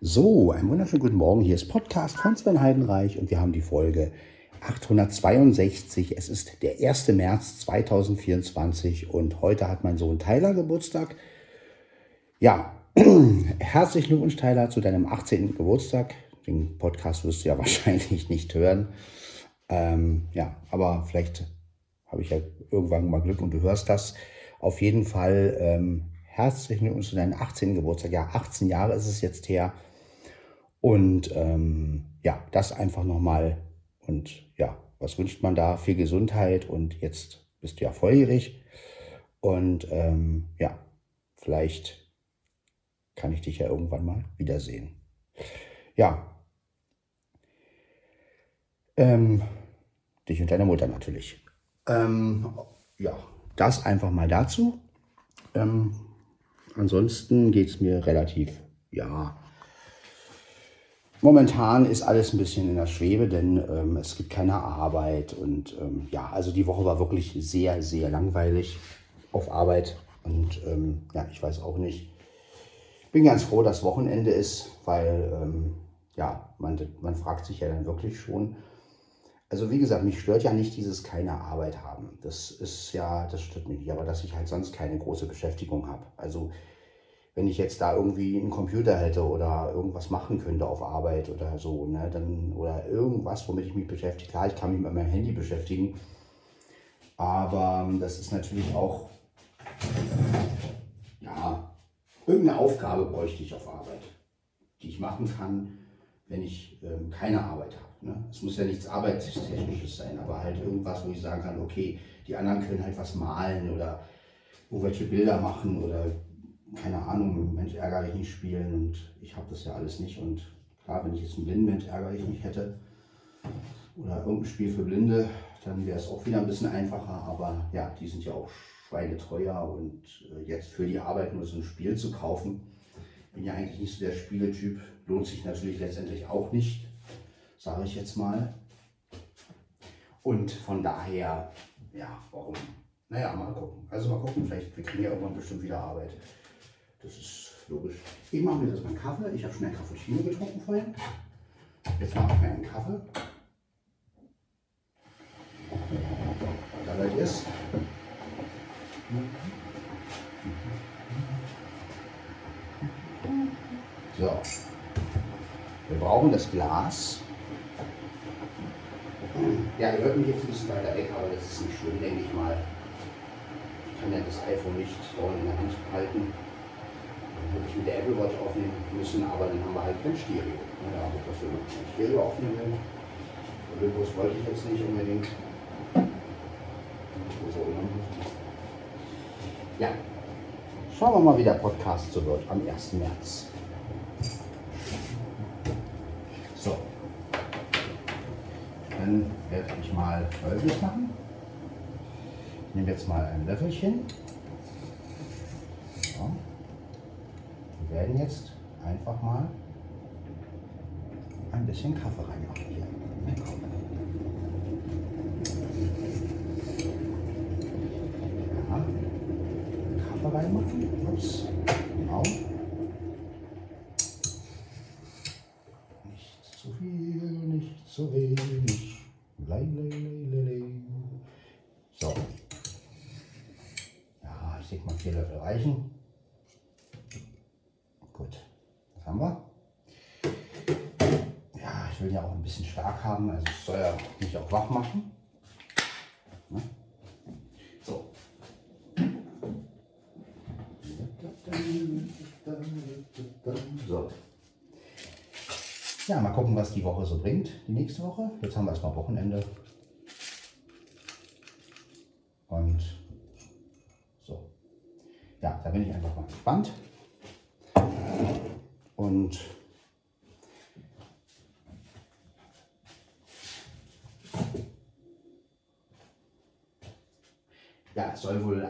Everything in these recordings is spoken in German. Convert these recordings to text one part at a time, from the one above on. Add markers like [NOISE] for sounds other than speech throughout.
So, einen wunderschönen guten Morgen. Hier ist Podcast von Sven Heidenreich und wir haben die Folge 862. Es ist der 1. März 2024 und heute hat mein Sohn Tyler Geburtstag. Ja, [CLEARS THROAT] herzlichen Glückwunsch, Tyler, zu deinem 18. Geburtstag. Den Podcast wirst du ja [LAUGHS] wahrscheinlich nicht hören. Ähm, ja, aber vielleicht habe ich ja irgendwann mal Glück und du hörst das. Auf jeden Fall ähm, herzlichen Glückwunsch zu deinem 18. Geburtstag. Ja, 18 Jahre ist es jetzt her. Und ähm, ja, das einfach nochmal. Und ja, was wünscht man da? Viel Gesundheit und jetzt bist du ja volljährig. Und ähm, ja, vielleicht kann ich dich ja irgendwann mal wiedersehen. Ja. Ähm, dich und deine Mutter natürlich. Ähm, ja, das einfach mal dazu. Ähm, ansonsten geht es mir relativ, ja, Momentan ist alles ein bisschen in der Schwebe, denn ähm, es gibt keine Arbeit und ähm, ja, also die Woche war wirklich sehr, sehr langweilig auf Arbeit und ähm, ja, ich weiß auch nicht. Bin ganz froh, dass Wochenende ist, weil ähm, ja, man, man fragt sich ja dann wirklich schon. Also wie gesagt, mich stört ja nicht dieses keine Arbeit haben. Das ist ja, das stört mich nicht, aber dass ich halt sonst keine große Beschäftigung habe. Also wenn ich jetzt da irgendwie einen Computer hätte oder irgendwas machen könnte auf Arbeit oder so, ne, dann, oder irgendwas, womit ich mich beschäftige. Klar, ich kann mich mit meinem Handy beschäftigen, aber das ist natürlich auch, ja, irgendeine Aufgabe bräuchte ich auf Arbeit, die ich machen kann, wenn ich ähm, keine Arbeit habe. Ne? Es muss ja nichts Arbeitstechnisches sein, aber halt irgendwas, wo ich sagen kann, okay, die anderen können halt was malen oder irgendwelche Bilder machen oder keine Ahnung, Mensch ärgerlich nicht spielen und ich habe das ja alles nicht. Und klar, wenn ich jetzt einen blinden Mensch ärgerlich nicht hätte oder irgendein Spiel für Blinde, dann wäre es auch wieder ein bisschen einfacher. Aber ja, die sind ja auch schweineteuer und äh, jetzt für die Arbeit nur so ein Spiel zu kaufen, bin ja eigentlich nicht so der Spieletyp, lohnt sich natürlich letztendlich auch nicht, sage ich jetzt mal. Und von daher, ja, warum? Naja, mal gucken. Also mal gucken, vielleicht, wir kriegen ja irgendwann bestimmt wieder Arbeit. Das ist logisch. Ich mache mir das beim Kaffee. Ich habe schon einen Cappuccino getrunken vorhin. Jetzt mache ich mir einen Kaffee. Da seid ihr es. So. Wir brauchen das Glas. Ja, ihr hört mich jetzt ein bisschen weiter weg, aber das ist nicht schlimm, denke ich mal. Ich kann ja das iPhone nicht in der Hand halten wirklich mit der Apple Watch aufnehmen müssen, aber dann haben wir halt kein Stereo. Ja, da dass wir ein Stereo aufnehmen. Olympus wollte ich jetzt nicht unbedingt. Ja, schauen wir mal, wie der Podcast so wird am 1. März. So, dann werde ich mal Folgendes machen. Ich nehme jetzt mal ein Löffelchen. Werden jetzt einfach mal ein bisschen Kaffee reinmachen hier. Ja, Kaffee reinmachen. Ups. Genau. Nicht zu viel, nicht zu wenig. Lei, lei, lei, lei. So. Ja, ich denke mal vier Löffel reichen. haben wir. Ja, ich will ja auch ein bisschen stark haben, also es soll ja mich auch wach machen. Ne? So. So. Ja, mal gucken, was die Woche so bringt, die nächste Woche. Jetzt haben wir erstmal Wochenende. Und so. Ja, da bin ich einfach mal gespannt. Und ja, es soll wohl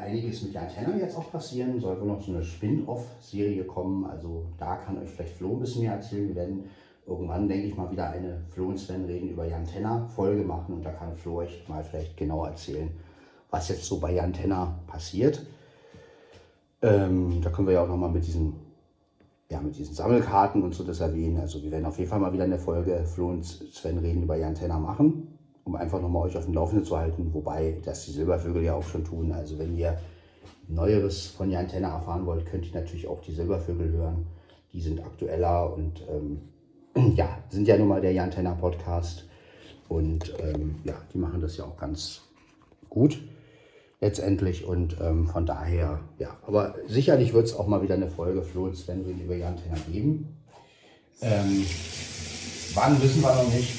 Tenner jetzt auch passieren. Soll wohl noch so eine Spin-off-Serie kommen. Also da kann euch vielleicht Flo ein bisschen mehr erzählen. Wir werden irgendwann, denke ich mal, wieder eine Flo und Sven reden über Jan Tenner Folge machen. Und da kann Flo euch mal vielleicht genau erzählen, was jetzt so bei Jan Tenner passiert. Ähm, da können wir ja auch noch mal mit diesem ja, mit diesen Sammelkarten und so das erwähnen. Also wir werden auf jeden Fall mal wieder eine Folge Flo und Sven reden über Jan Tenner machen, um einfach nochmal euch auf dem Laufenden zu halten, wobei das die Silbervögel ja auch schon tun. Also wenn ihr Neueres von Jan Tenner erfahren wollt, könnt ihr natürlich auch die Silbervögel hören. Die sind aktueller und ähm, [CLEARS THROAT] ja, sind ja nun mal der Jan Tenner Podcast. Und ähm, ja, die machen das ja auch ganz gut letztendlich. Und ähm, von daher, ja, aber sicherlich wird es auch mal wieder eine Folge Flo und Sven über Jan Tenner geben. Ähm, wann wissen wir noch nicht.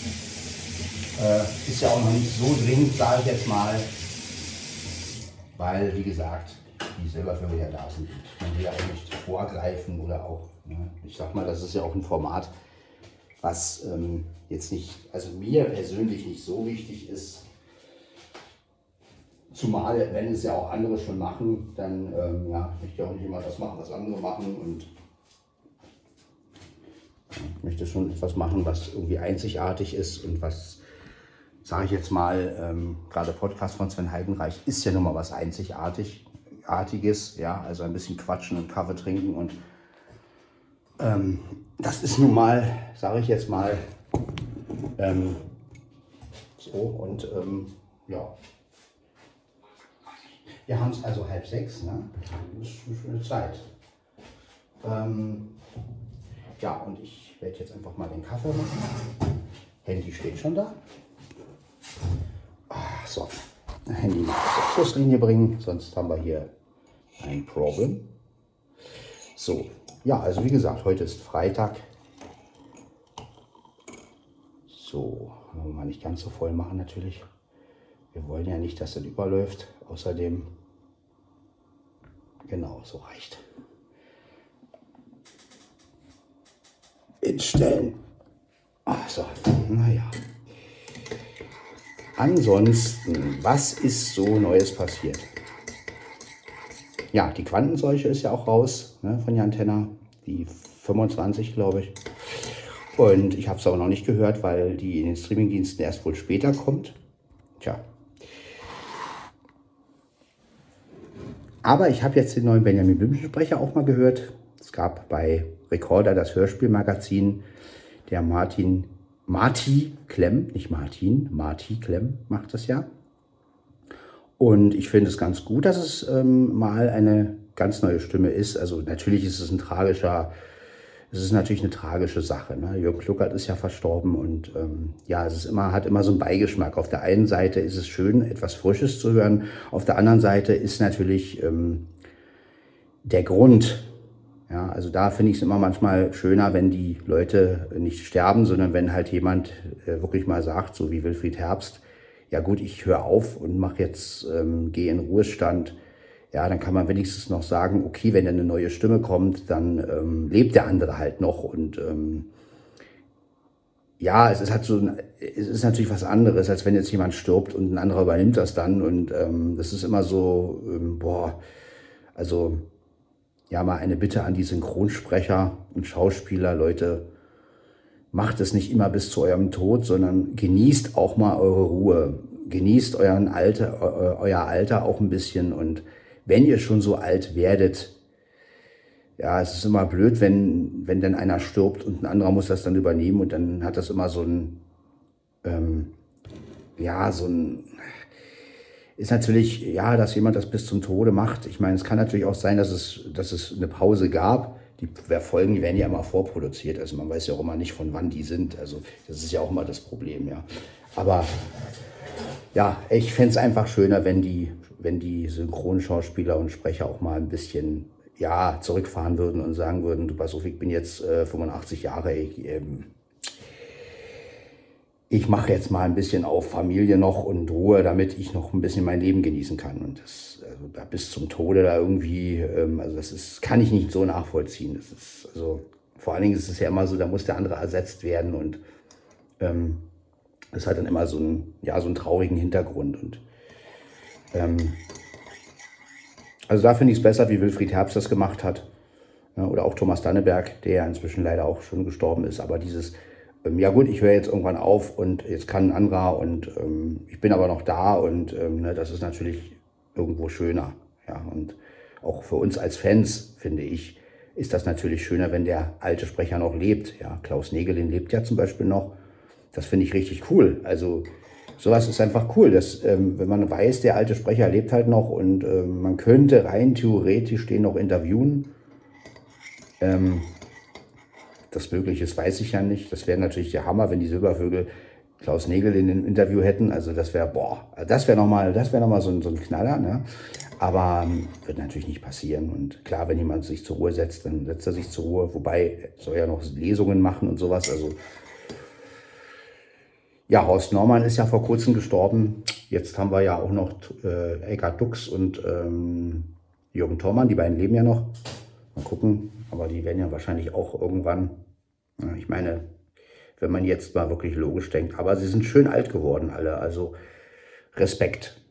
Äh, ist ja auch noch nicht so dringend, sage ich jetzt mal. Weil, wie gesagt, die Silbervögel ja da sind. Man will ja auch nicht vorgreifen oder auch, ne? ich sag mal, das ist ja auch ein Format, was ähm, jetzt nicht, also mir persönlich nicht so wichtig ist. Zumal, wenn es ja auch andere schon machen, dann ähm, ja, möchte ich auch nicht immer das machen, was andere machen und ich möchte schon etwas machen, was irgendwie einzigartig ist und was, sage ich jetzt mal, ähm, gerade Podcast von Sven Heidenreich ist ja nun mal was einzigartig, Artiges, ja, also ein bisschen quatschen und Kaffee trinken und ähm, das ist nun mal, sage ich jetzt mal, ähm, so und ähm, ja. Wir haben es also halb sechs, ne? Das ist eine schöne Zeit. Ähm, ja, und ich werde jetzt einfach mal den Kaffee machen. Handy steht schon da. Ach, so, Handy mal Schusslinie bringen, sonst haben wir hier ein Problem. So, ja, also wie gesagt, heute ist Freitag. So, wollen wir nicht ganz so voll machen natürlich. Wir wollen ja nicht, dass das überläuft. Außerdem, genau, so reicht. Instellen. Ach so, naja. Ansonsten, was ist so Neues passiert? Ja, die Quantenseuche ist ja auch raus ne, von Jan Tenner. Die 25, glaube ich. Und ich habe es aber noch nicht gehört, weil die in den Streamingdiensten erst wohl später kommt. Tja. Aber ich habe jetzt den neuen Benjamin Blümchen-Sprecher auch mal gehört. Es gab bei Recorder das Hörspielmagazin, der Martin, Marti Klemm, nicht Martin, Marti Klemm macht das ja. Und ich finde es ganz gut, dass es ähm, mal eine ganz neue Stimme ist. Also natürlich ist es ein tragischer, es ist natürlich eine tragische Sache. Ne? Jürgen Kluckert ist ja verstorben und ähm, ja, es ist immer, hat immer so einen Beigeschmack. Auf der einen Seite ist es schön, etwas Frisches zu hören. Auf der anderen Seite ist natürlich ähm, der Grund, ja, also da finde ich es immer manchmal schöner, wenn die Leute nicht sterben, sondern wenn halt jemand äh, wirklich mal sagt, so wie Wilfried Herbst, ja gut, ich höre auf und mache jetzt, ähm, gehe in Ruhestand, ja, dann kann man wenigstens noch sagen, okay, wenn eine neue Stimme kommt, dann ähm, lebt der andere halt noch und ähm, ja, es ist halt so, es ist natürlich was anderes, als wenn jetzt jemand stirbt und ein anderer übernimmt das dann und ähm, das ist immer so, ähm, boah, also ja, mal eine Bitte an die Synchronsprecher und Schauspieler, Leute, macht es nicht immer bis zu eurem Tod, sondern genießt auch mal eure Ruhe. Genießt euren Alter, euer Alter auch ein bisschen. Und wenn ihr schon so alt werdet, ja, es ist immer blöd, wenn, wenn dann einer stirbt und ein anderer muss das dann übernehmen und dann hat das immer so ein, ähm, ja, so ein, ist natürlich, ja, dass jemand das bis zum Tode macht. Ich meine, es kann natürlich auch sein, dass es, dass es eine Pause gab die Folgen, werden ja immer vorproduziert. Also man weiß ja auch immer nicht, von wann die sind. Also das ist ja auch immer das Problem, ja. Aber ja, ich fände es einfach schöner, wenn die, wenn die Synchronschauspieler und Sprecher auch mal ein bisschen ja, zurückfahren würden und sagen würden, du pass auf, ich bin jetzt äh, 85 Jahre, ich, ähm, ich mache jetzt mal ein bisschen auf Familie noch und Ruhe, damit ich noch ein bisschen mein Leben genießen kann. Und das also da bis zum Tode da irgendwie, ähm, also das ist, kann ich nicht so nachvollziehen. Das ist, also vor allen Dingen ist es ja immer so, da muss der andere ersetzt werden und ähm, das hat dann immer so einen, ja, so einen traurigen Hintergrund. Und ähm, also da finde ich es besser, wie Wilfried Herbst das gemacht hat. Ja, oder auch Thomas Danneberg, der ja inzwischen leider auch schon gestorben ist. Aber dieses, ja gut, ich höre jetzt irgendwann auf und jetzt kann ein anderer und ähm, ich bin aber noch da und ähm, ne, das ist natürlich irgendwo schöner. Ja, und auch für uns als Fans, finde ich, ist das natürlich schöner, wenn der alte Sprecher noch lebt. Ja, Klaus Negelin lebt ja zum Beispiel noch. Das finde ich richtig cool. Also sowas ist einfach cool, dass, ähm, wenn man weiß, der alte Sprecher lebt halt noch und ähm, man könnte rein theoretisch den noch interviewen. Ähm, das möglich ist, weiß ich ja nicht. Das wäre natürlich der Hammer, wenn die Silbervögel Klaus Nägel in dem Interview hätten. Also das wäre, boah, das wäre nochmal wär noch so, ein, so ein Knaller. Ne? Aber ähm, wird natürlich nicht passieren. Und klar, wenn jemand sich zur Ruhe setzt, dann setzt er sich zur Ruhe. Wobei, soll ja noch Lesungen machen und sowas. Also ja, Horst Norman ist ja vor kurzem gestorben. Jetzt haben wir ja auch noch äh, Eckhard Dux und ähm, Jürgen Thormann. Die beiden leben ja noch. Mal gucken. Aber die werden ja wahrscheinlich auch irgendwann, ich meine, wenn man jetzt mal wirklich logisch denkt. Aber sie sind schön alt geworden alle, also Respekt.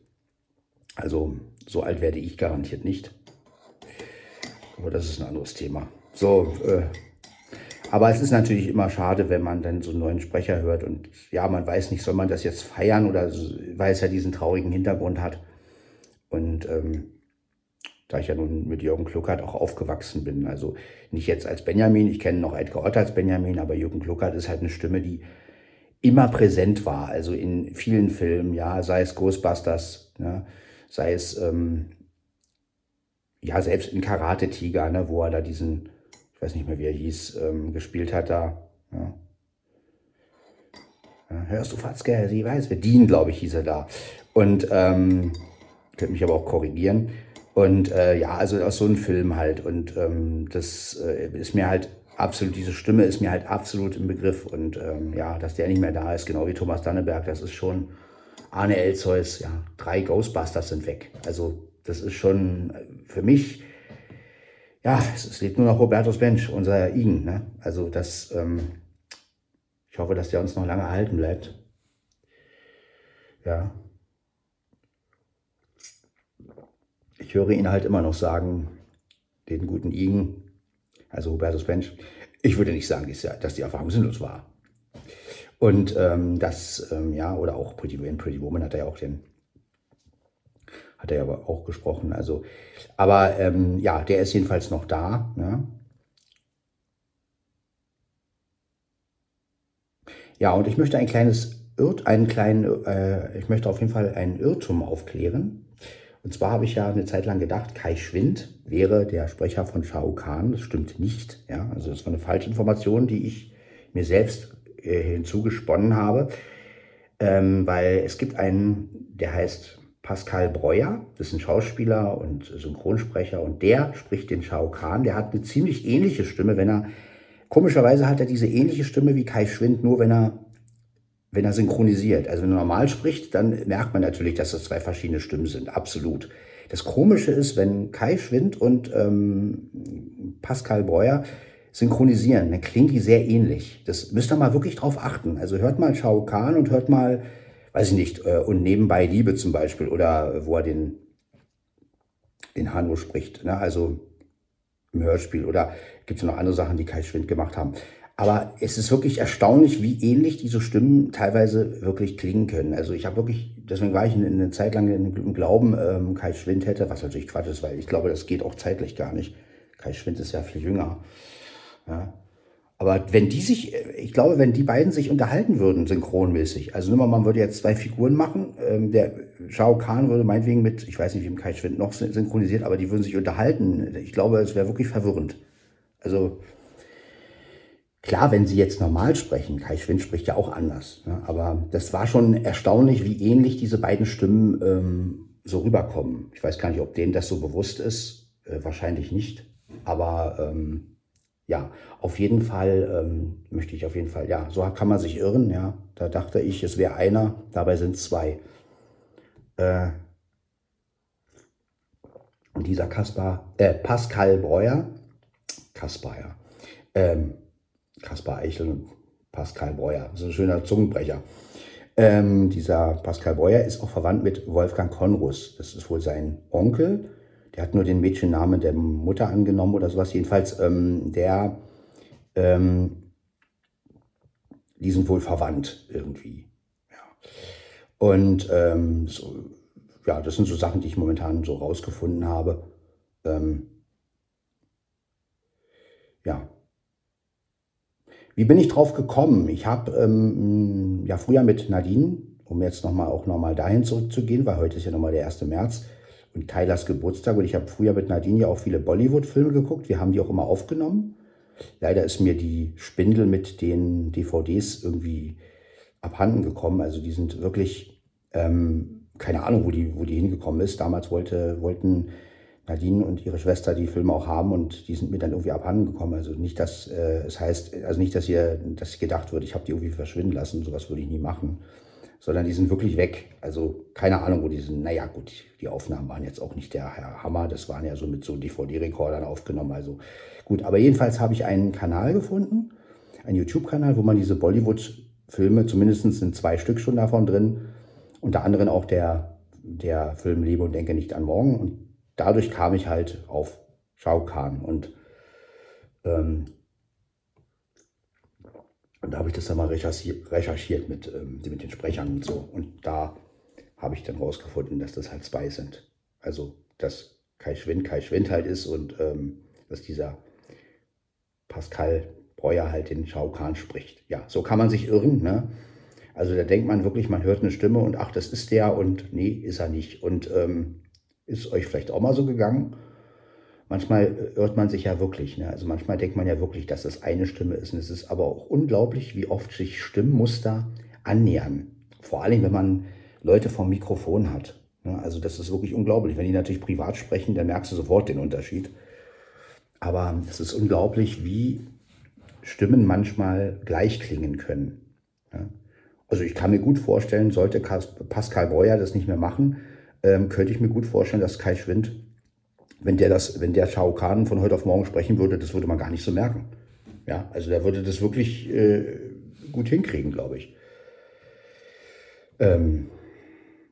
Also so alt werde ich garantiert nicht. Aber das ist ein anderes Thema. So, äh, aber es ist natürlich immer schade, wenn man dann so einen neuen Sprecher hört und ja, man weiß nicht, soll man das jetzt feiern oder weil es ja diesen traurigen Hintergrund hat. Und ähm, da ich ja nun mit Jürgen Kluckert auch aufgewachsen bin. Also nicht jetzt als Benjamin, ich kenne noch Edgar Ott als Benjamin, aber Jürgen Kluckert ist halt eine Stimme, die immer präsent war. Also in vielen Filmen, ja, sei es Ghostbusters, ne, sei es, ähm, ja, selbst in Karate Tiger, ne, wo er da diesen, ich weiß nicht mehr, wie er hieß, ähm, gespielt hat da. Ja. Ja, hörst du Fatzke, sie weiß, wer Dean, glaube ich, hieß er da. Und, ähm, könnte mich aber auch korrigieren. Und äh, ja, also aus so einem Film halt. Und ähm, das äh, ist mir halt absolut, diese Stimme ist mir halt absolut im Begriff. Und ähm, ja, dass der nicht mehr da ist, genau wie Thomas Danneberg, das ist schon Arne Elzeus, ja, drei Ghostbusters sind weg. Also das ist schon für mich, ja, es, lebt nur noch Robertus Bench, unser Igen. Ne? Also das, ähm, ich hoffe, dass der uns noch lange erhalten bleibt. Ja. Ich höre ihn halt immer noch sagen, den guten Igen, also Hubertus Bench, ich würde nicht sagen, dass die Erfahrung sinnlos war. Und ähm, das, ähm, ja, oder auch Pretty, in Pretty Woman hat er ja auch den, hat er ja auch gesprochen. Also, aber ähm, ja, der ist jedenfalls noch da. Ne? Ja, und ich möchte ein kleines einen kleinen, äh, ich möchte auf jeden Fall einen Irrtum aufklären. Und zwar habe ich ja eine Zeit lang gedacht, Kai Schwind wäre der Sprecher von Shao Kahn. Das stimmt nicht. Ja? Also das war eine falsche Information, die ich mir selbst äh, hinzugesponnen habe. Ähm, weil es gibt einen, der heißt Pascal Breuer, das ist ein Schauspieler und Synchronsprecher und der spricht den Shao Kahn. Der hat eine ziemlich ähnliche Stimme, wenn er, komischerweise hat er diese ähnliche Stimme wie Kai Schwind, nur wenn er wenn er synchronisiert. Also wenn er normal spricht, dann merkt man natürlich, dass das zwei verschiedene Stimmen sind. Absolut. Das Komische ist, wenn Kai Schwind und ähm, Pascal Breuer synchronisieren, dann klingen die sehr ähnlich. Das müsst ihr mal wirklich drauf achten. Also hört mal Shao Kahn und hört mal, weiß ich nicht, äh, und nebenbei Liebe zum Beispiel oder wo er den, den Hanno spricht. Ne? Also im Hörspiel oder gibt es noch andere Sachen, die Kai Schwind gemacht haben. Aber es ist wirklich erstaunlich, wie ähnlich diese Stimmen teilweise wirklich klingen können. Also ich habe wirklich, deswegen war ich in, eine Zeit lang im Glauben, ähm, Kai Schwind hätte, was natürlich Quatsch ist, weil ich glaube, das geht auch zeitlich gar nicht. Kai Schwind ist ja viel jünger. Ja. Aber wenn die sich, ich glaube, wenn die beiden sich unterhalten würden, synchronmäßig, also nur mal, man würde jetzt zwei Figuren machen, ähm, der Shao Kahn würde meinetwegen mit, ich weiß nicht, wie im Kai Schwind noch synchronisiert, aber die würden sich unterhalten. Ich glaube, es wäre wirklich verwirrend. Also Klar, wenn sie jetzt normal sprechen, Kai Schwind spricht ja auch anders, ne? aber das war schon erstaunlich, wie ähnlich diese beiden Stimmen ähm, so rüberkommen. Ich weiß gar nicht, ob denen das so bewusst ist, äh, wahrscheinlich nicht, aber ähm, ja, auf jeden Fall ähm, möchte ich auf jeden Fall, ja, so kann man sich irren, ja, da dachte ich, es wäre einer, dabei sind es zwei. Äh, und dieser Kaspar, äh, Pascal Breuer, Kaspar, ja, ähm, Kaspar Eichel und Pascal Breuer. Das ist ein schöner Zungenbrecher. Ähm, dieser Pascal Breuer ist auch verwandt mit Wolfgang Konrus. Das ist wohl sein Onkel. Der hat nur den Mädchennamen der Mutter angenommen oder sowas. Jedenfalls, ähm, der, ähm, die sind wohl verwandt irgendwie. Ja. Und ähm, so, ja, das sind so Sachen, die ich momentan so rausgefunden habe. Ähm, ja. Wie bin ich drauf gekommen? Ich habe ähm, ja früher mit Nadine, um jetzt nochmal auch nochmal dahin zurückzugehen, weil heute ist ja nochmal der 1. März und Tylers Geburtstag und ich habe früher mit Nadine ja auch viele Bollywood-Filme geguckt. Wir haben die auch immer aufgenommen. Leider ist mir die Spindel mit den DVDs irgendwie abhanden gekommen. Also die sind wirklich, ähm, keine Ahnung, wo die, wo die hingekommen ist. Damals wollte, wollten Nadine und ihre Schwester die Filme auch haben und die sind mir dann irgendwie abhanden gekommen. Also nicht, dass äh, es heißt, also nicht, dass ihr, dass gedacht wird, ich habe die irgendwie verschwinden lassen, sowas würde ich nie machen. Sondern die sind wirklich weg. Also keine Ahnung, wo die sind. Naja, gut, die Aufnahmen waren jetzt auch nicht der Hammer. Das waren ja so mit so DVD-Rekordern aufgenommen. Also gut, aber jedenfalls habe ich einen Kanal gefunden, einen YouTube-Kanal, wo man diese Bollywood-Filme, zumindest sind zwei Stück schon davon drin, unter anderem auch der, der Film Lebe und Denke nicht an morgen. Und dadurch kam ich halt auf Shao Kahn und, ähm, und da habe ich das dann mal recherchiert, mit, ähm, mit den Sprechern und so. Und da habe ich dann rausgefunden, dass das halt zwei sind. Also, dass Kai Schwind Kai Schwind halt ist und ähm, dass dieser Pascal Breuer halt den Shao Kahn spricht. Ja, so kann man sich irren. Ne? Also da denkt man wirklich, man hört eine Stimme und ach, das ist der und nee, ist er nicht. Und ähm, ist euch vielleicht auch mal so gegangen? Manchmal irrt man sich ja wirklich. Ne? Also manchmal denkt man ja wirklich, dass das eine Stimme ist. Und es ist aber auch unglaublich, wie oft sich Stimmmuster annähern. Vor allem, wenn man Leute vom Mikrofon hat. Ne? Also das ist wirklich unglaublich. Wenn die natürlich privat sprechen, dann merkst du sofort den Unterschied. Aber es ist unglaublich, wie Stimmen manchmal gleich klingen können. Also ich kann mir gut vorstellen, sollte Pascal Breuer das nicht mehr machen, ähm, könnte ich mir gut vorstellen, dass Kai Schwind, wenn der das, wenn der Shao Kahn von heute auf morgen sprechen würde, das würde man gar nicht so merken. Ja, also der würde das wirklich äh, gut hinkriegen, glaube ich. Ähm,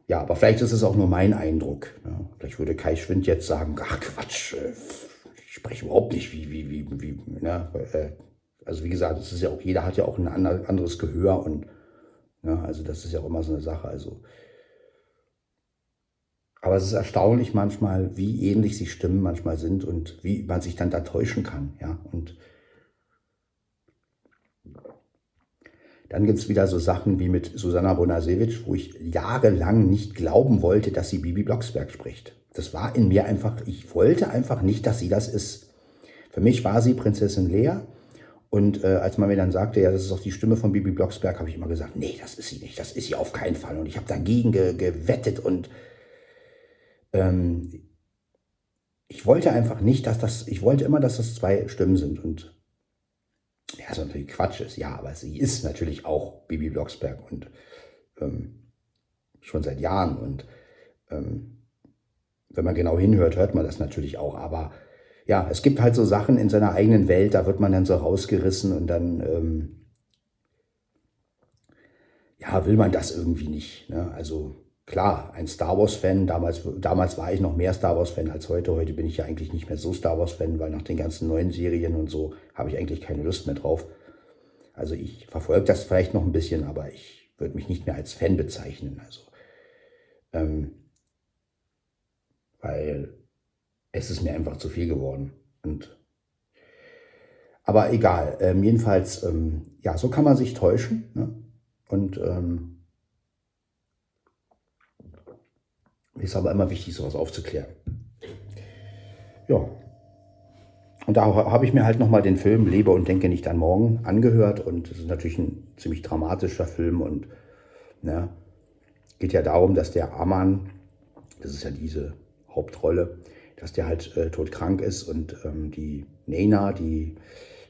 ja, aber vielleicht ist es auch nur mein Eindruck. Ja. Vielleicht würde Kai Schwind jetzt sagen, ach Quatsch, äh, ich spreche überhaupt nicht wie, wie, wie, wie, ne? Äh, also wie gesagt, es ist ja auch, jeder hat ja auch ein anderes Gehör und ja, also das ist ja auch immer so eine Sache. Also aber es ist erstaunlich manchmal, wie ähnlich sich Stimmen manchmal sind und wie man sich dann da täuschen kann. Ja? Und dann gibt es wieder so Sachen wie mit Susanna Bonasewicz, wo ich jahrelang nicht glauben wollte, dass sie Bibi Blocksberg spricht. Das war in mir einfach, ich wollte einfach nicht, dass sie das ist. Für mich war sie Prinzessin Lea. Und äh, als man mir dann sagte, ja, das ist auch die Stimme von Bibi Blocksberg, habe ich immer gesagt, nee, das ist sie nicht, das ist sie auf keinen Fall. Und ich habe dagegen ge gewettet und ähm, ich wollte einfach nicht, dass das, ich wollte immer, dass das zwei Stimmen sind und ja, so natürlich Quatsch ist, ja, aber sie ist natürlich auch Bibi Blocksberg und ähm, schon seit Jahren und ähm, wenn man genau hinhört, hört man das natürlich auch, aber ja, es gibt halt so Sachen in seiner eigenen Welt, da wird man dann so rausgerissen und dann ähm, ja, will man das irgendwie nicht. Ne? Also klar, ein Star Wars-Fan. Damals, damals war ich noch mehr Star Wars-Fan als heute. Heute bin ich ja eigentlich nicht mehr so Star Wars-Fan, weil nach den ganzen neuen Serien und so habe ich eigentlich keine Lust mehr drauf. Also ich verfolge das vielleicht noch ein bisschen, aber ich würde mich nicht mehr als Fan bezeichnen. Also, ähm, weil es ist mir einfach zu viel geworden. Und, aber egal, ähm, jedenfalls, ähm, ja, so kann man sich täuschen. Ne? Und ähm, Ist aber immer wichtig, sowas aufzuklären. Ja. Und da habe ich mir halt nochmal den Film Lebe und denke nicht an morgen angehört. Und es ist natürlich ein ziemlich dramatischer Film. Und ne, geht ja darum, dass der Aman, das ist ja diese Hauptrolle, dass der halt äh, todkrank ist und ähm, die Nena, die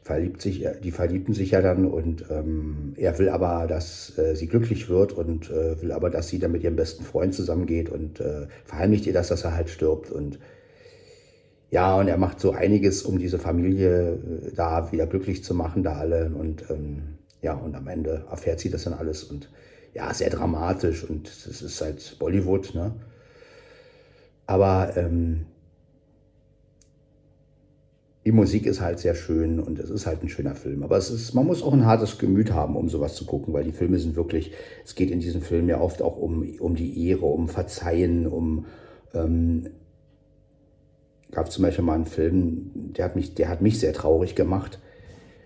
verliebt sich, äh, die verliebten sich ja dann und ähm, er will aber, dass äh, sie glücklich wird und äh, will aber, dass sie dann mit ihrem besten Freund zusammengeht und äh, verheimlicht ihr das, dass er halt stirbt und ja, und er macht so einiges, um diese Familie äh, da wieder glücklich zu machen, da alle und ähm, ja, und am Ende erfährt sie das dann alles und ja, sehr dramatisch und es ist halt Bollywood, ne? Aber ähm, die Musik ist halt sehr schön und es ist halt ein schöner Film. Aber es ist, man muss auch ein hartes Gemüt haben, um sowas zu gucken, weil die Filme sind wirklich, es geht in diesen Filmen ja oft auch um, um die Ehre, um Verzeihen, um, ähm, gab zum Beispiel mal einen Film, der hat mich, der hat mich sehr traurig gemacht.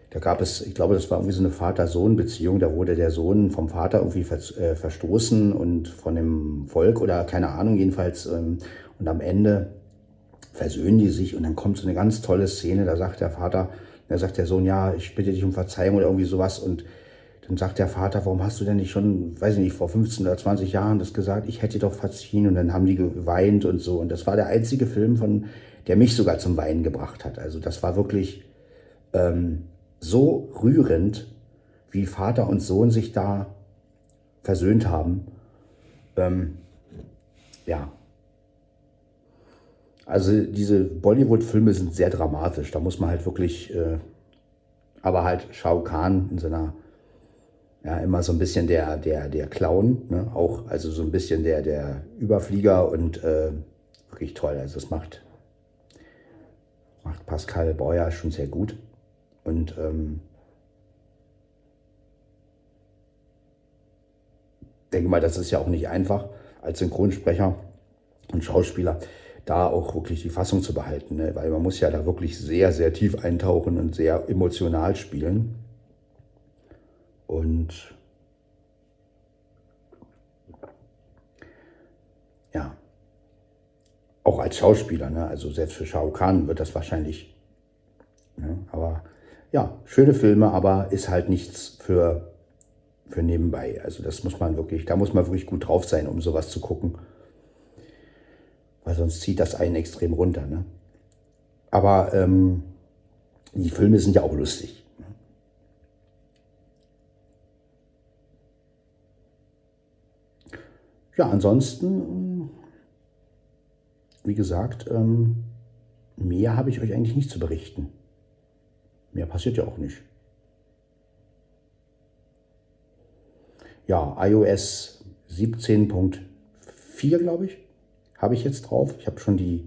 Da gab es, ich glaube, das war irgendwie so eine Vater-Sohn-Beziehung. Da wurde der Sohn vom Vater irgendwie ver, äh, verstoßen und von dem Volk oder keine Ahnung, jedenfalls. Ähm, und am Ende versöhnen die sich und dann kommt so eine ganz tolle Szene. Da sagt der Vater, da sagt der Sohn, ja, ich bitte dich um Verzeihung oder irgendwie sowas. Und dann sagt der Vater, warum hast du denn nicht schon, weiß ich nicht, vor 15 oder 20 Jahren das gesagt? Ich hätte doch verziehen. Und dann haben die geweint und so. Und das war der einzige Film, von, der mich sogar zum Weinen gebracht hat. Also das war wirklich ähm, so rührend, wie Vater und Sohn sich da versöhnt haben. Ähm, ja. Also diese Bollywood-Filme sind sehr dramatisch. Da muss man halt wirklich, äh, aber halt Shao Kahn in seiner ja, immer so ein bisschen der, der, der Clown, ne? auch also so ein bisschen der, der Überflieger und äh, wirklich toll. Also das macht, macht Pascal Breuer schon sehr gut. Und ähm, denke mal, das ist ja auch nicht einfach als Synchronsprecher und Schauspieler da auch wirklich die Fassung zu behalten, ne? weil man muss ja da wirklich sehr, sehr tief eintauchen und sehr emotional spielen. Und ja, auch als Schauspieler, ne? also selbst für Shao Kahn wird das wahrscheinlich, ne? aber ja, schöne Filme, aber ist halt nichts für, für nebenbei. Also das muss man wirklich, da muss man wirklich gut drauf sein, um sowas zu gucken. Weil sonst zieht das einen extrem runter. Ne? Aber ähm, die Filme sind ja auch lustig. Ja, ansonsten, wie gesagt, ähm, mehr habe ich euch eigentlich nicht zu berichten. Mehr passiert ja auch nicht. Ja, iOS 17.4, glaube ich, habe ich jetzt drauf. Ich habe schon die,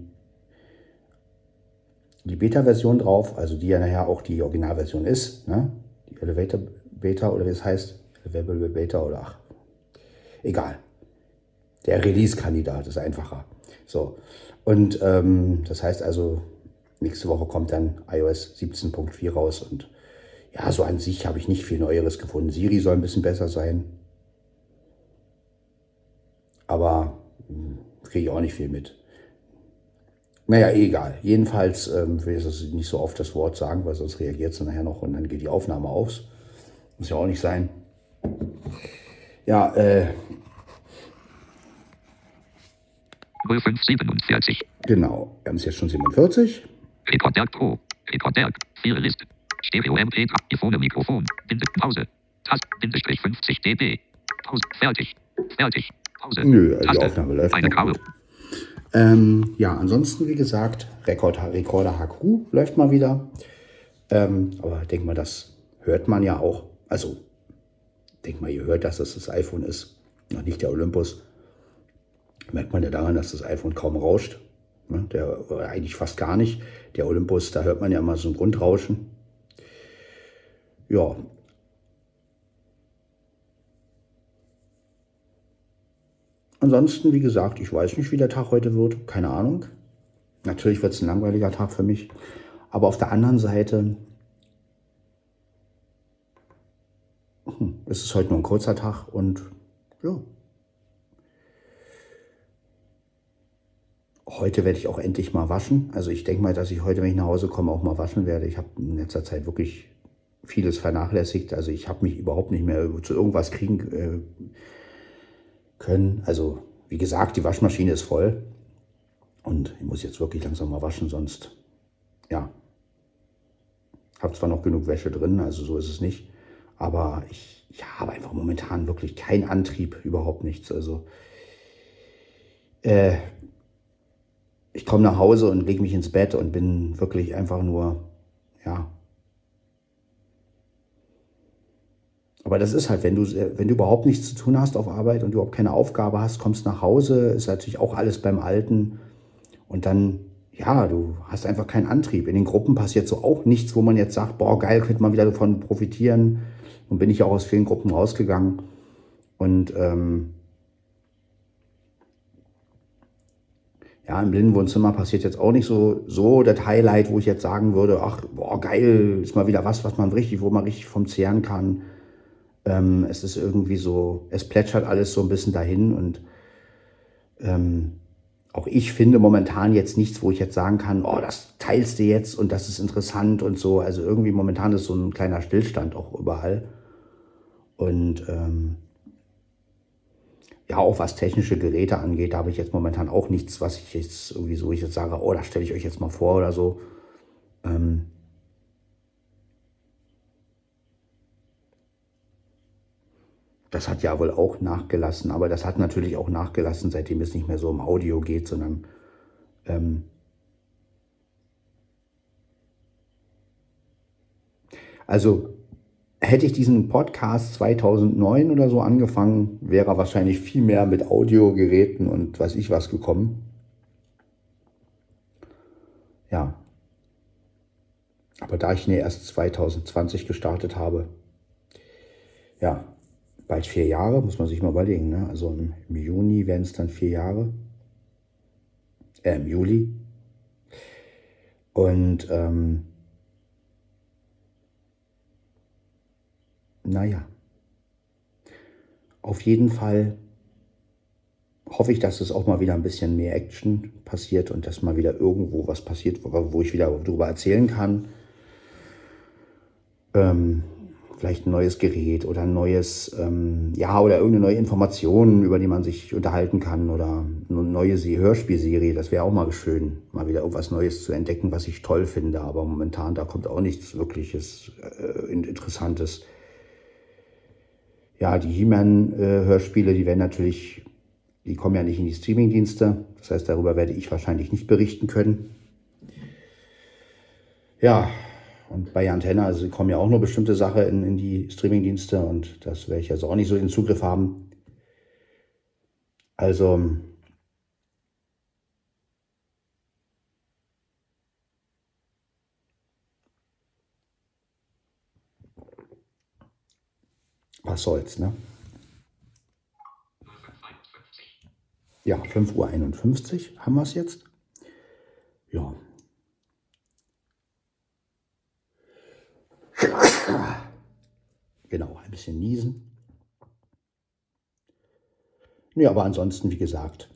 die Beta-Version drauf, also die ja nachher auch die Originalversion ist. Ne? Die Elevator Beta oder wie es heißt. Available Beta oder ach, egal. Der Release-Kandidat ist einfacher. So. Und ähm, das heißt also, nächste Woche kommt dann iOS 17.4 raus und ja, so an sich habe ich nicht viel Neueres gefunden. Siri soll ein bisschen besser sein. Aber hm, kriege ich auch nicht viel mit. Naja, egal. Jedenfalls ähm, will ich das nicht so oft das Wort sagen, weil sonst reagiert es nachher noch und dann geht die Aufnahme aus. Muss ja auch nicht sein. Ja, äh, 0547. Genau, wir haben es jetzt schon 47. Rekordwerk Pro. Rekordwerk. Vier List. Stereo MP. iPhone Mikrofon. Binde, Pause. Tast. Bindestrich 50 dB. Pause. Fertig. Fertig. Pause. Nö, die Taste. Aufnahme läuft. Eine graue. Ähm, ja, ansonsten, wie gesagt, Rekord, Rekorder HQ läuft mal wieder. Ähm, aber ich denke mal, das hört man ja auch. Also, denke mal, ihr hört, dass das das iPhone ist, noch nicht der Olympus merkt man ja daran, dass das iPhone kaum rauscht. Ne? Der, eigentlich fast gar nicht. Der Olympus, da hört man ja immer so ein Grundrauschen. Ja. Ansonsten, wie gesagt, ich weiß nicht, wie der Tag heute wird. Keine Ahnung. Natürlich wird es ein langweiliger Tag für mich. Aber auf der anderen Seite hm, ist es heute nur ein kurzer Tag und ja, Heute werde ich auch endlich mal waschen. Also ich denke mal, dass ich heute, wenn ich nach Hause komme, auch mal waschen werde. Ich habe in letzter Zeit wirklich vieles vernachlässigt. Also ich habe mich überhaupt nicht mehr zu irgendwas kriegen äh, können. Also wie gesagt, die Waschmaschine ist voll. Und ich muss jetzt wirklich langsam mal waschen, sonst, ja, habe zwar noch genug Wäsche drin, also so ist es nicht. Aber ich, ich habe einfach momentan wirklich keinen Antrieb, überhaupt nichts. Also äh, ich komme nach Hause und lege mich ins Bett und bin wirklich einfach nur, ja. Aber das ist halt, wenn du, wenn du überhaupt nichts zu tun hast auf Arbeit und überhaupt keine Aufgabe hast, kommst nach Hause, ist natürlich auch alles beim Alten. Und dann, ja, du hast einfach keinen Antrieb. In den Gruppen passiert so auch nichts, wo man jetzt sagt, boah, geil, könnte man wieder davon profitieren. Und bin ich auch aus vielen Gruppen rausgegangen. Und ähm, Ja, im Blindenwohnzimmer passiert jetzt auch nicht so, so das Highlight, wo ich jetzt sagen würde, ach, boah, geil, ist mal wieder was, was man richtig, wo man richtig vom zehren kann. Ähm, es ist irgendwie so, es plätschert alles so ein bisschen dahin und ähm, auch ich finde momentan jetzt nichts, wo ich jetzt sagen kann, oh, das teilst du jetzt und das ist interessant und so. Also irgendwie momentan ist so ein kleiner Stillstand auch überall. Und ähm, ja, auch was technische Geräte angeht, da habe ich jetzt momentan auch nichts, was ich jetzt irgendwie so, ich jetzt sage, oh, das stelle ich euch jetzt mal vor oder so. Ähm das hat ja wohl auch nachgelassen, aber das hat natürlich auch nachgelassen, seitdem es nicht mehr so um Audio geht, sondern ähm also hätte ich diesen Podcast 2009 oder so angefangen, wäre wahrscheinlich viel mehr mit Audiogeräten und weiß ich was gekommen. Ja. Aber da ich ne erst 2020 gestartet habe, ja, bald vier Jahre, muss man sich mal überlegen. Ne? Also im, Juni werden es dann vier Jahre. Äh, im Juli. Und ähm, naja, auf jeden Fall hoffe ich, dass es auch mal wieder ein bisschen mehr Action passiert und dass mal wieder irgendwo was passiert, wo ich wieder darüber erzählen kann. Ähm, vielleicht ein neues Gerät oder ein neues, ähm, ja, oder irgendeine neue Information, über die man sich unterhalten kann oder eine neue Hörspielserie. Das wäre auch mal schön, mal wieder irgendwas Neues zu entdecken, was ich toll finde. Aber momentan, da kommt auch nichts wirkliches äh, Interessantes ja, die He-Man-Hörspiele, die werden natürlich, die kommen ja nicht in die Streamingdienste. Das heißt, darüber werde ich wahrscheinlich nicht berichten können. Ja, und bei Antenne, also kommen ja auch nur bestimmte Sachen in, in die Streamingdienste und das werde ich also auch nicht so den Zugriff haben. Also was soll's, ne? Ja, 5.51 Uhr haben wir es jetzt. Ja. Genau, ein bisschen niesen. Ja, aber ansonsten, wie gesagt,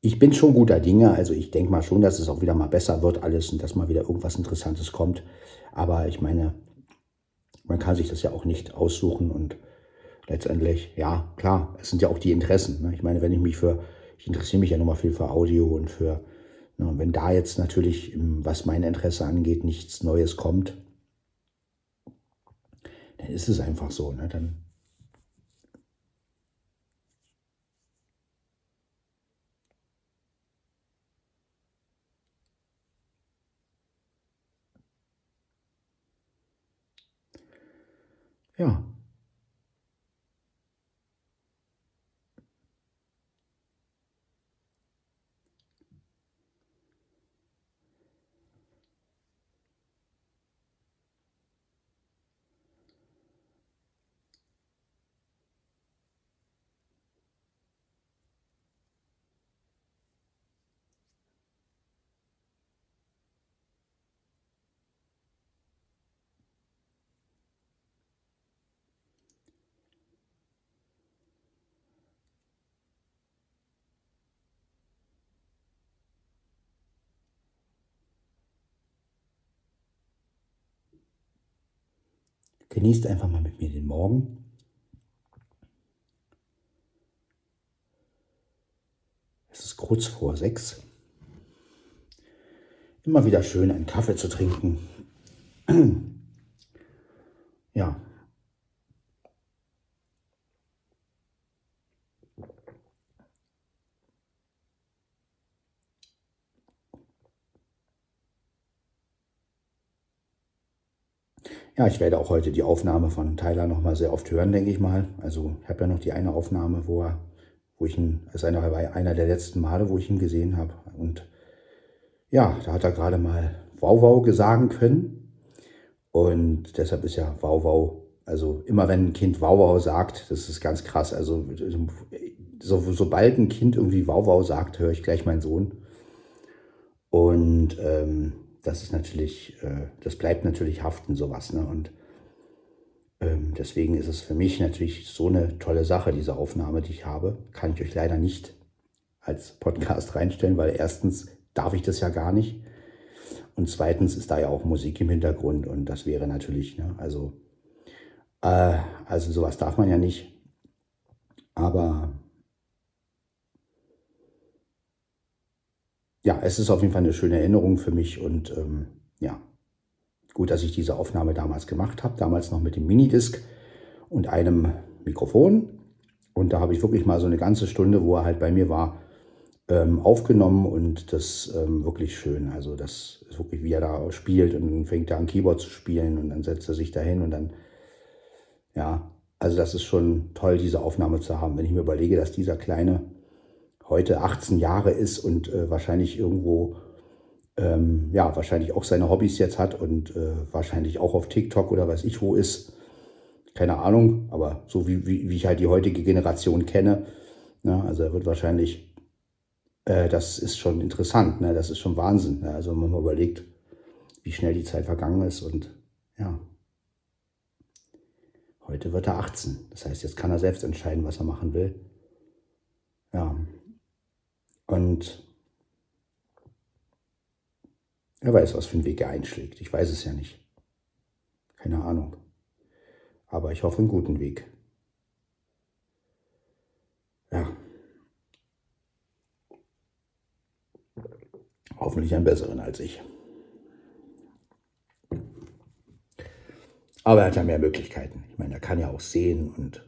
ich bin schon guter Dinge. Also ich denke mal schon, dass es auch wieder mal besser wird alles und dass mal wieder irgendwas Interessantes kommt. Aber ich meine, man kann sich das ja auch nicht aussuchen und letztendlich, ja, klar, es sind ja auch die Interessen. Ne? Ich meine, wenn ich mich für, ich interessiere mich ja nochmal viel für Audio und für, ne, wenn da jetzt natürlich, was mein Interesse angeht, nichts Neues kommt, dann ist es einfach so. Ne? Dann Ja. Genießt einfach mal mit mir den Morgen. Es ist kurz vor sechs. Immer wieder schön einen Kaffee zu trinken. [CLEARS THROAT] Ja, Ja, ich werde auch heute die Aufnahme von Tyler nochmal sehr oft hören, denke ich mal. Also ich habe ja noch die eine Aufnahme, wo er, wo ich ihn, das ist einer, einer der letzten Male, wo ich ihn gesehen habe. Und ja, da hat er gerade mal Wow Wow sagen können. Und deshalb ist ja Wow Wow, also immer wenn ein Kind Wow Wow sagt, das ist ganz krass. Also so, sobald ein Kind irgendwie Wow Wow sagt, höre ich gleich meinen Sohn. Und ähm, das ist natürlich, äh, das bleibt natürlich haften, sowas. Ne? Und ähm, deswegen ist es für mich natürlich so eine tolle Sache, diese Aufnahme, die ich habe. Kann ich euch leider nicht als Podcast [LAUGHS] reinstellen, weil erstens darf ich das ja gar nicht. Und zweitens ist da ja auch Musik im Hintergrund und das wäre natürlich, ne, also, äh, also sowas darf man ja nicht. Aber ja, es ist auf jeden Fall eine schöne Erinnerung für mich und ähm, ja, gut, dass ich diese Aufnahme damals gemacht habe, damals noch mit dem Minidisc und einem Mikrofon. Und da habe ich wirklich mal so eine ganze Stunde, wo er halt bei mir war, ähm, aufgenommen und das ähm, wirklich schön. Also das ist wirklich, wie er da spielt und fängt er an Keyboard zu spielen und dann setzt er sich dahin und dann, ja, also das ist schon toll, diese Aufnahme zu haben. Wenn ich mir überlege, dass dieser kleine heute 18 Jahre ist und äh, wahrscheinlich irgendwo, ähm, ja, wahrscheinlich auch seine Hobbys jetzt hat und äh, wahrscheinlich auch auf TikTok oder weiß ich wo ist. Keine Ahnung, aber so wie, wie, wie ich halt die heutige Generation kenne. Ne, also er wird wahrscheinlich äh, das ist schon interessant, ne? das ist schon Wahnsinn. Ne? Also wenn man mal überlegt, wie schnell die Zeit vergangen ist und ja, heute wird er 18. Das heißt, jetzt kann er selbst entscheiden, was er machen will. Ja, und er weiß, was für einen Weg er einschlägt. Ich weiß es ja nicht. Keine Ahnung. Aber ich hoffe einen guten Weg. Ja. Hoffentlich einen besseren als ich. Aber er hat ja mehr Möglichkeiten. Ich meine, er kann ja auch sehen und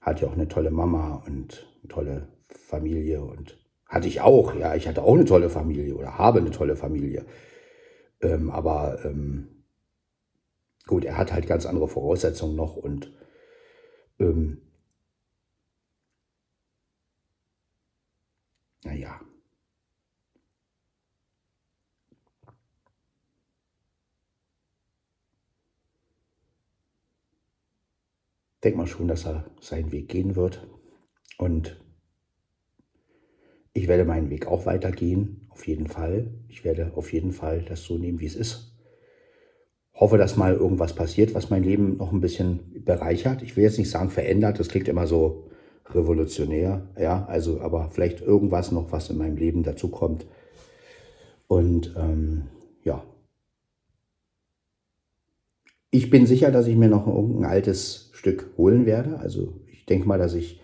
hat ja auch eine tolle Mama und eine tolle Familie und hatte ich auch. Ja, ich hatte auch eine tolle Familie oder habe eine tolle Familie. Ähm, aber ähm, gut, er hat halt ganz andere Voraussetzungen noch und ähm, naja, denke mal schon, dass er seinen Weg gehen wird. Und ich werde meinen Weg auch weitergehen, auf jeden Fall. Ich werde auf jeden Fall das so nehmen, wie es ist. Hoffe, dass mal irgendwas passiert, was mein Leben noch ein bisschen bereichert. Ich will jetzt nicht sagen verändert, das klingt immer so revolutionär, ja, also aber vielleicht irgendwas noch, was in meinem Leben dazu kommt. Und ähm, ja, ich bin sicher, dass ich mir noch irgendein altes Stück holen werde. Also ich denke mal, dass ich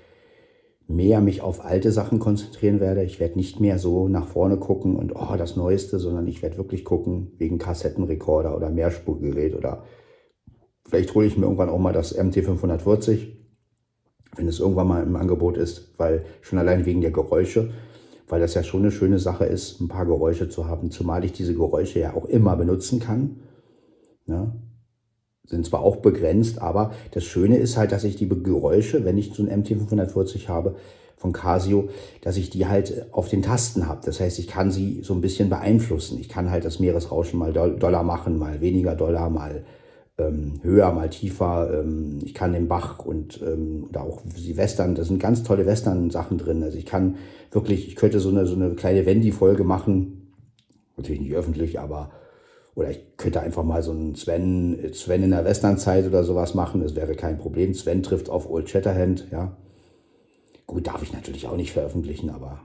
mehr mich auf alte Sachen konzentrieren werde. Ich werde nicht mehr so nach vorne gucken und oh, das Neueste, sondern ich werde wirklich gucken wegen Kassettenrekorder oder Mehrspurgerät oder vielleicht hole ich mir irgendwann auch mal das MT540, wenn es irgendwann mal im Angebot ist, weil schon allein wegen der Geräusche, weil das ja schon eine schöne Sache ist, ein paar Geräusche zu haben, zumal ich diese Geräusche ja auch immer benutzen kann. Ne? Sind zwar auch begrenzt, aber das Schöne ist halt, dass ich die Geräusche, wenn ich so ein MT540 habe von Casio, dass ich die halt auf den Tasten habe. Das heißt, ich kann sie so ein bisschen beeinflussen. Ich kann halt das Meeresrauschen mal doller machen, mal weniger doller, mal ähm, höher, mal tiefer. Ähm, ich kann den Bach und ähm, oder auch die Western, da sind ganz tolle Western-Sachen drin. Also ich kann wirklich, ich könnte so eine, so eine kleine Wendy-Folge machen. Natürlich nicht öffentlich, aber oder ich könnte einfach mal so einen Sven, Sven in der Westernzeit oder sowas machen. Das wäre kein Problem. Sven trifft auf Old Shatterhand, ja. Gut, darf ich natürlich auch nicht veröffentlichen, aber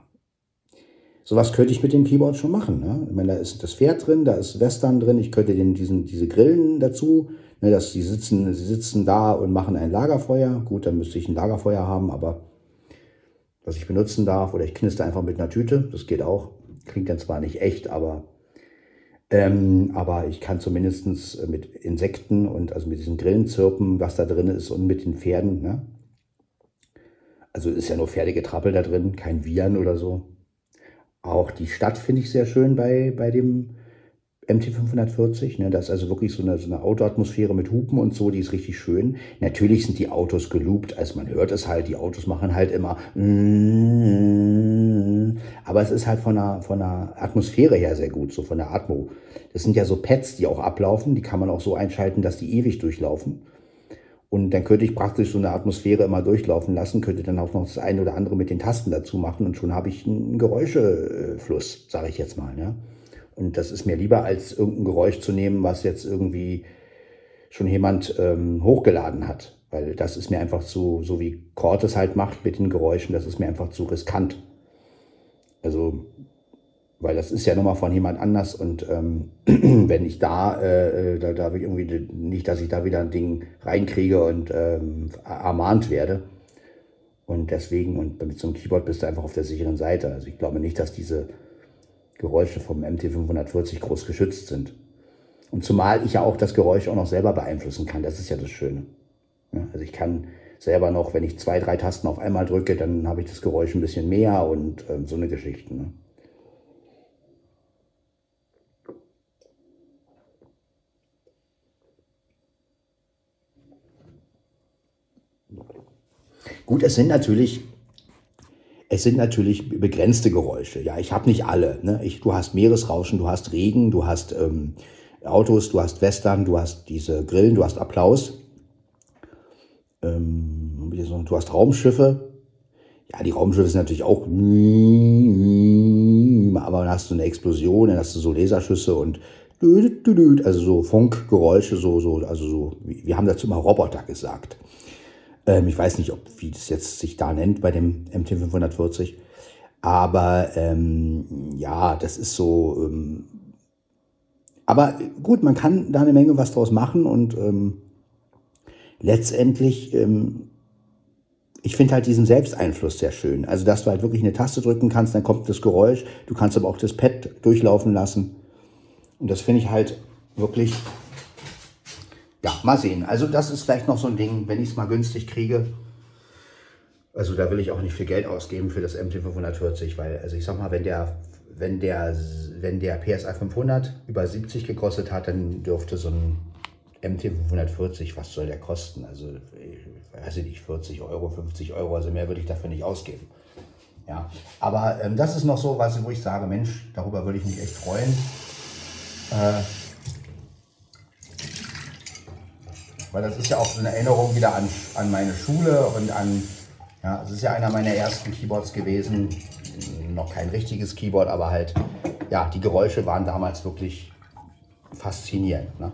sowas könnte ich mit dem Keyboard schon machen. Ne? Ich meine, da ist das Pferd drin, da ist Western drin. Ich könnte den, diesen, diese Grillen dazu, ne, dass die sitzen, sie sitzen da und machen ein Lagerfeuer. Gut, dann müsste ich ein Lagerfeuer haben, aber was ich benutzen darf, oder ich knister einfach mit einer Tüte, das geht auch. Klingt dann zwar nicht echt, aber ähm, aber ich kann zumindest äh, mit Insekten und also mit diesen Grillenzirpen, was da drin ist und mit den Pferden, ne? Also ist ja nur Pferdegetrappel da drin, kein Viren oder so. Auch die Stadt finde ich sehr schön bei, bei dem MT540. Ne? Das ist also wirklich so eine, so eine Autoatmosphäre mit Hupen und so, die ist richtig schön. Natürlich sind die Autos geloopt, als man hört es halt, die Autos machen halt immer. Aber es ist halt von der, von der Atmosphäre her sehr gut, so von der Atmo. Das sind ja so Pads, die auch ablaufen, die kann man auch so einschalten, dass die ewig durchlaufen. Und dann könnte ich praktisch so eine Atmosphäre immer durchlaufen lassen, könnte dann auch noch das eine oder andere mit den Tasten dazu machen und schon habe ich einen Geräuschefluss, sage ich jetzt mal. Ja? Und das ist mir lieber, als irgendein Geräusch zu nehmen, was jetzt irgendwie schon jemand ähm, hochgeladen hat. Weil das ist mir einfach zu, so wie Kort es halt macht mit den Geräuschen, das ist mir einfach zu riskant. Also weil das ist ja nochmal von jemand anders und ähm, [CLEARS THROAT] wenn ich da, äh, äh da, da will ich irgendwie nicht, dass ich da wieder ein Ding reinkriege und ähm, ermahnt werde. Und deswegen, und mit so einem Keyboard bist du einfach auf der sicheren Seite. Also ich glaube nicht, dass diese Geräusche vom MT540 groß geschützt sind. Und zumal ich ja auch das Geräusch auch noch selber beeinflussen kann, das ist ja das Schöne. Also ich kann selber noch, wenn ich zwei, drei Tasten auf einmal drücke, dann habe ich das Geräusch ein bisschen mehr und ähm, so eine Geschichte. Ne? Gut, es sind natürlich, es sind natürlich begrenzte Geräusche. Ja, ich habe nicht alle. Ne? Ich, du hast Meeresrauschen, du hast Regen, du hast ähm, Autos, du hast Western, du hast diese Grillen, du hast Applaus. Ähm, du hast Raumschiffe. Ja, die Raumschiffe sind natürlich auch, aber dann hast du eine Explosion, dann hast du so Laserschüsse und also so Funkgeräusche, so, so, also so, wir haben dazu mal Roboter gesagt. Ähm, ich weiß nicht, ob wie das jetzt sich da nennt bei dem MT540. Aber ähm, ja, das ist so. Ähm, aber gut, man kann da eine Menge was draus machen und ähm, letztendlich, ähm, ich finde halt diesen Selbsteinfluss sehr schön. Also, dass du halt wirklich eine Taste drücken kannst, dann kommt das Geräusch. Du kannst aber auch das Pad durchlaufen lassen. Und das finde ich halt wirklich ja, mal sehen. Also das ist vielleicht noch so ein Ding, wenn ich es mal günstig kriege. Also da will ich auch nicht viel Geld ausgeben für das MT540, weil, also ich sag mal, wenn der, wenn der, wenn der PSA 500 über 70 gekostet hat, dann dürfte so ein MT540, was soll der kosten? Also, ich weiß nicht, 40 Euro, 50 Euro, also mehr würde ich dafür nicht ausgeben. Ja, aber ähm, das ist noch so was, wo ich sage, Mensch, darüber würde ich mich echt freuen. Äh, Weil das ist ja auch so eine Erinnerung wieder an, an meine Schule und an, ja, es ist ja einer meiner ersten Keyboards gewesen. Noch kein richtiges Keyboard, aber halt, ja, die Geräusche waren damals wirklich faszinierend. Ne?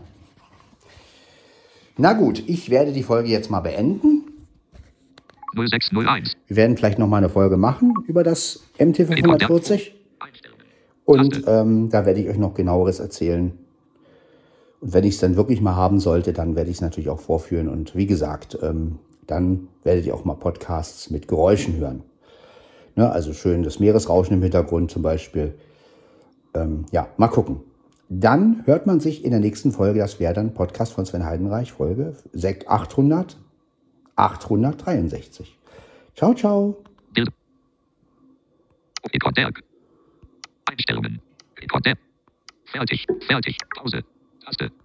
Na gut, ich werde die Folge jetzt mal beenden. 0601. Wir werden vielleicht noch mal eine Folge machen über das MT540. Und ähm, da werde ich euch noch genaueres erzählen, und wenn ich es dann wirklich mal haben sollte, dann werde ich es natürlich auch vorführen. Und wie gesagt, ähm, dann werdet ihr auch mal Podcasts mit Geräuschen hören. Ne, also schön das Meeresrauschen im Hintergrund zum Beispiel. Ähm, ja, mal gucken. Dann hört man sich in der nächsten Folge, das wäre dann Podcast von Sven Heidenreich, Folge 800, 863. Ciao, ciao. Bild. Einstellungen. Fertig. Fertig. Pause. Taste.